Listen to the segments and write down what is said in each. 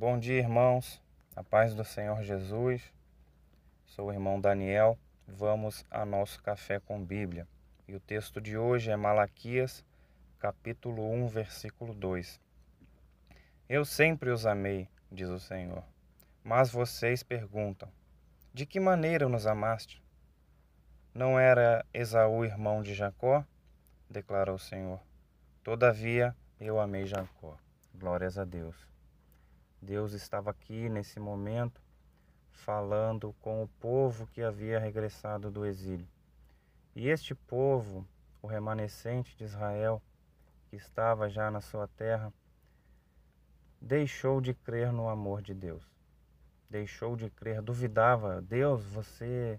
Bom dia, irmãos. A paz do Senhor Jesus. Sou o irmão Daniel. Vamos a nosso café com Bíblia. E o texto de hoje é Malaquias, capítulo 1, versículo 2. Eu sempre os amei, diz o Senhor. Mas vocês perguntam: De que maneira nos amaste? Não era Esaú irmão de Jacó? declarou o Senhor. Todavia eu amei Jacó. Glórias a Deus. Deus estava aqui nesse momento falando com o povo que havia regressado do exílio. E este povo, o remanescente de Israel, que estava já na sua terra, deixou de crer no amor de Deus. Deixou de crer, duvidava, Deus, você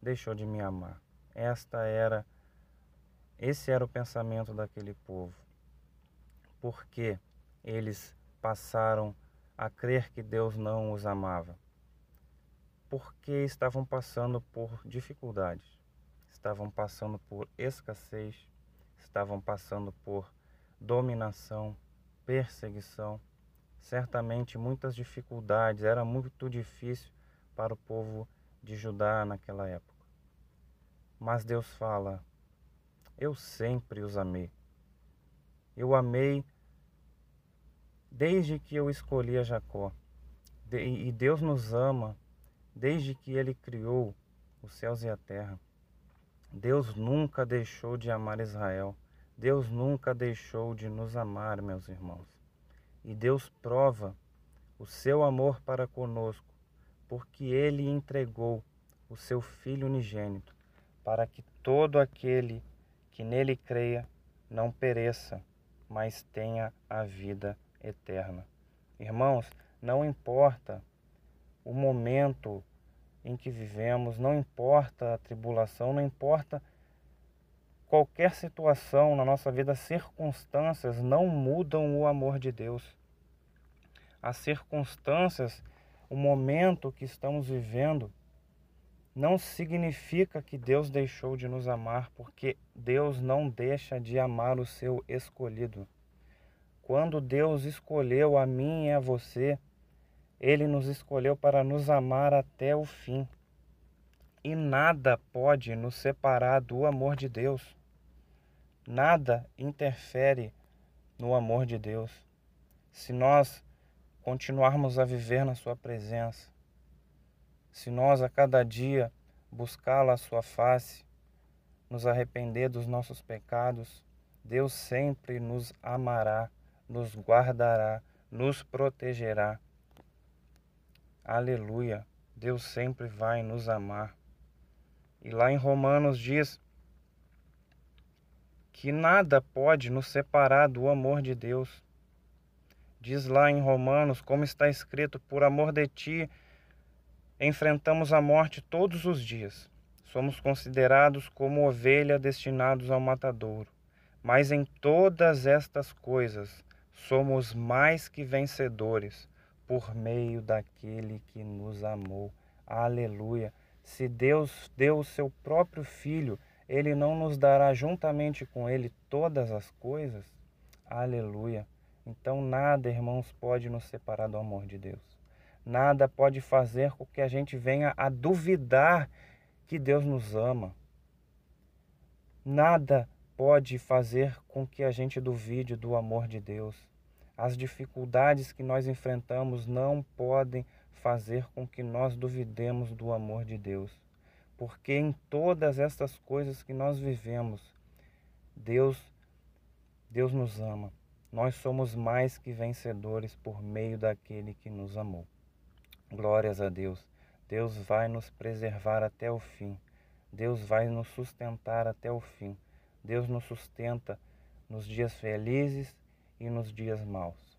deixou de me amar. Esta era esse era o pensamento daquele povo. Porque eles passaram a crer que Deus não os amava? Porque estavam passando por dificuldades, estavam passando por escassez, estavam passando por dominação, perseguição, certamente muitas dificuldades, era muito difícil para o povo de Judá naquela época. Mas Deus fala: Eu sempre os amei. Eu amei desde que eu escolhi a Jacó. E Deus nos ama desde que Ele criou os céus e a terra. Deus nunca deixou de amar Israel. Deus nunca deixou de nos amar, meus irmãos. E Deus prova o seu amor para conosco, porque ele entregou o seu Filho unigênito, para que todo aquele que nele creia não pereça, mas tenha a vida eterna. Irmãos, não importa o momento em que vivemos, não importa a tribulação, não importa qualquer situação na nossa vida, circunstâncias não mudam o amor de Deus. As circunstâncias, o momento que estamos vivendo, não significa que Deus deixou de nos amar, porque Deus não deixa de amar o seu escolhido. Quando Deus escolheu a mim e a você, Ele nos escolheu para nos amar até o fim. E nada pode nos separar do amor de Deus. Nada interfere no amor de Deus. Se nós continuarmos a viver na Sua presença, se nós a cada dia buscá-la a Sua face, nos arrepender dos nossos pecados, Deus sempre nos amará, nos guardará, nos protegerá. Aleluia! Deus sempre vai nos amar. E lá em Romanos diz que nada pode nos separar do amor de Deus. Diz lá em Romanos, como está escrito: Por amor de ti, enfrentamos a morte todos os dias. Somos considerados como ovelha destinados ao matadouro. Mas em todas estas coisas somos mais que vencedores por meio daquele que nos amou. Aleluia! Se Deus deu o seu próprio Filho ele não nos dará juntamente com ele todas as coisas? Aleluia. Então nada, irmãos, pode nos separar do amor de Deus. Nada pode fazer com que a gente venha a duvidar que Deus nos ama. Nada pode fazer com que a gente duvide do amor de Deus. As dificuldades que nós enfrentamos não podem fazer com que nós duvidemos do amor de Deus porque em todas estas coisas que nós vivemos, Deus Deus nos ama. Nós somos mais que vencedores por meio daquele que nos amou. Glórias a Deus. Deus vai nos preservar até o fim. Deus vai nos sustentar até o fim. Deus nos sustenta nos dias felizes e nos dias maus.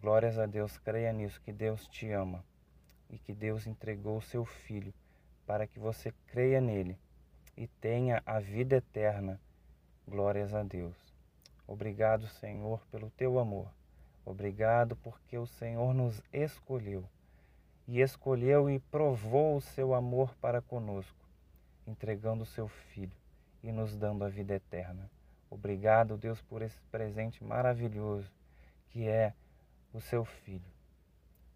Glórias a Deus. Creia nisso que Deus te ama e que Deus entregou o seu filho para que você creia nele e tenha a vida eterna. Glórias a Deus. Obrigado, Senhor, pelo teu amor. Obrigado porque o Senhor nos escolheu e escolheu e provou o seu amor para conosco, entregando o seu Filho e nos dando a vida eterna. Obrigado, Deus, por esse presente maravilhoso que é o seu Filho.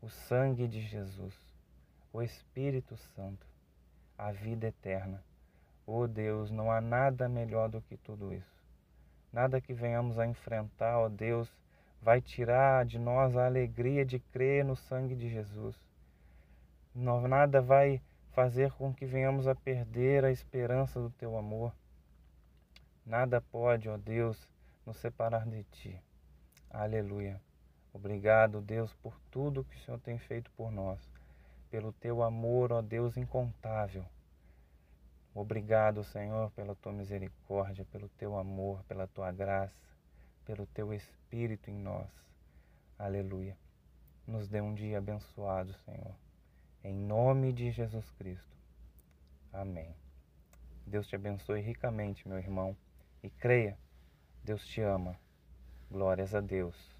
o sangue de Jesus, o Espírito Santo, a vida eterna. Oh Deus, não há nada melhor do que tudo isso. Nada que venhamos a enfrentar, ó oh Deus, vai tirar de nós a alegria de crer no sangue de Jesus. Nada vai fazer com que venhamos a perder a esperança do teu amor. Nada pode, ó Deus, nos separar de ti. Aleluia. Obrigado, Deus, por tudo que o Senhor tem feito por nós, pelo teu amor, ó Deus, incontável. Obrigado, Senhor, pela tua misericórdia, pelo teu amor, pela tua graça, pelo teu Espírito em nós. Aleluia. Nos dê um dia abençoado, Senhor. Em nome de Jesus Cristo. Amém. Deus te abençoe ricamente, meu irmão. E creia, Deus te ama. Glórias a Deus.